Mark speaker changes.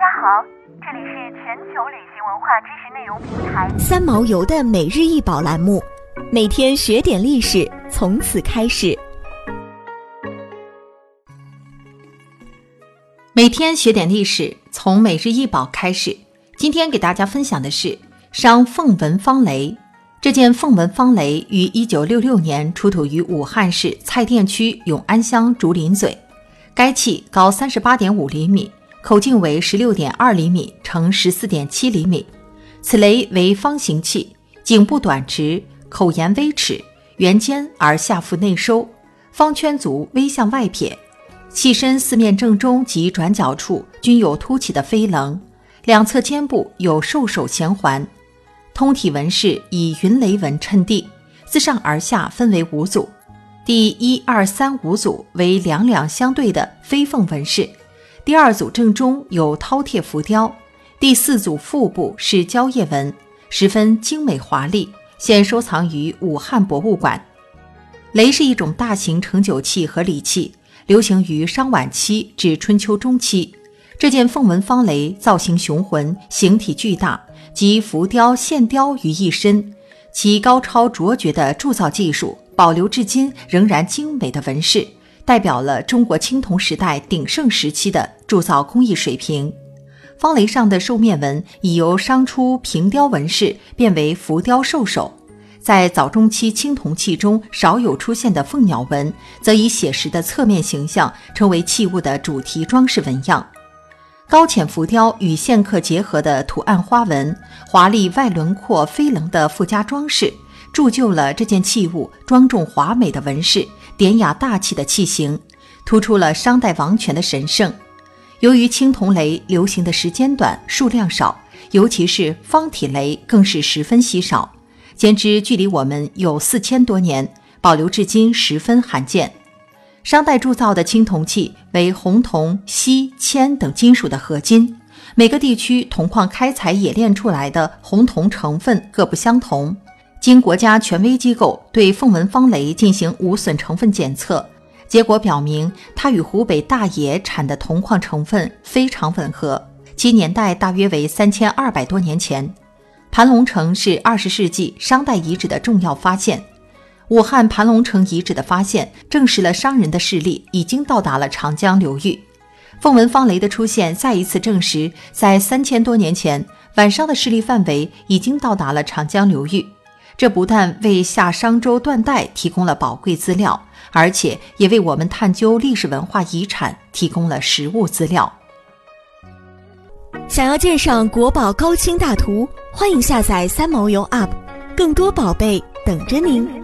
Speaker 1: 家好，这里是全球旅行文化知识内容平台
Speaker 2: 三毛游的每日一宝栏目，每天学点历史，从此开始。
Speaker 3: 每天学点历史，从每日一宝开始。今天给大家分享的是商凤纹方雷。这件凤纹方雷于一九六六年出土于武汉市蔡甸区永安乡竹林嘴，该器高三十八点五厘米，口径为十六点二厘米乘十四点七厘米。此雷为方形器，颈部短直，口沿微齿，圆尖而下腹内收，方圈足微向外撇。器身四面正中及转角处均有凸起的飞棱，两侧肩部有兽首衔环。通体纹饰以云雷纹衬地，自上而下分为五组，第一、二、三、五组为两两相对的飞凤纹饰，第二组正中有饕餮浮雕，第四组腹部是蕉叶纹，十分精美华丽，现收藏于武汉博物馆。雷是一种大型盛酒器和礼器，流行于商晚期至春秋中期。这件凤纹方雷造型雄浑，形体巨大。集浮雕、线雕于一身，其高超卓绝的铸造技术，保留至今仍然精美的纹饰，代表了中国青铜时代鼎盛时期的铸造工艺水平。方雷上的兽面纹已由商初平雕纹饰变为浮雕兽首，在早中期青铜器中少有出现的凤鸟纹，则以写实的侧面形象成为器物的主题装饰纹样。高浅浮雕与线刻结合的图案花纹，华丽外轮廓飞棱的附加装饰，铸就了这件器物庄重华美的纹饰，典雅大气的器型，突出了商代王权的神圣。由于青铜雷流行的时间短，数量少，尤其是方体雷更是十分稀少，兼之距离我们有四千多年，保留至今十分罕见。商代铸造的青铜器为红铜、锡、铅等金属的合金，每个地区铜矿开采冶炼出来的红铜成分各不相同。经国家权威机构对凤纹方雷进行无损成分检测，结果表明它与湖北大冶产的铜矿成分非常吻合，其年代大约为三千二百多年前。盘龙城是二十世纪商代遗址的重要发现。武汉盘龙城遗址的发现，证实了商人的势力已经到达了长江流域。凤纹方雷的出现，再一次证实，在三千多年前，晚商的势力范围已经到达了长江流域。这不但为夏商周断代提供了宝贵资料，而且也为我们探究历史文化遗产提供了实物资料。
Speaker 2: 想要鉴赏国宝高清大图，欢迎下载三毛游 App，更多宝贝等着您。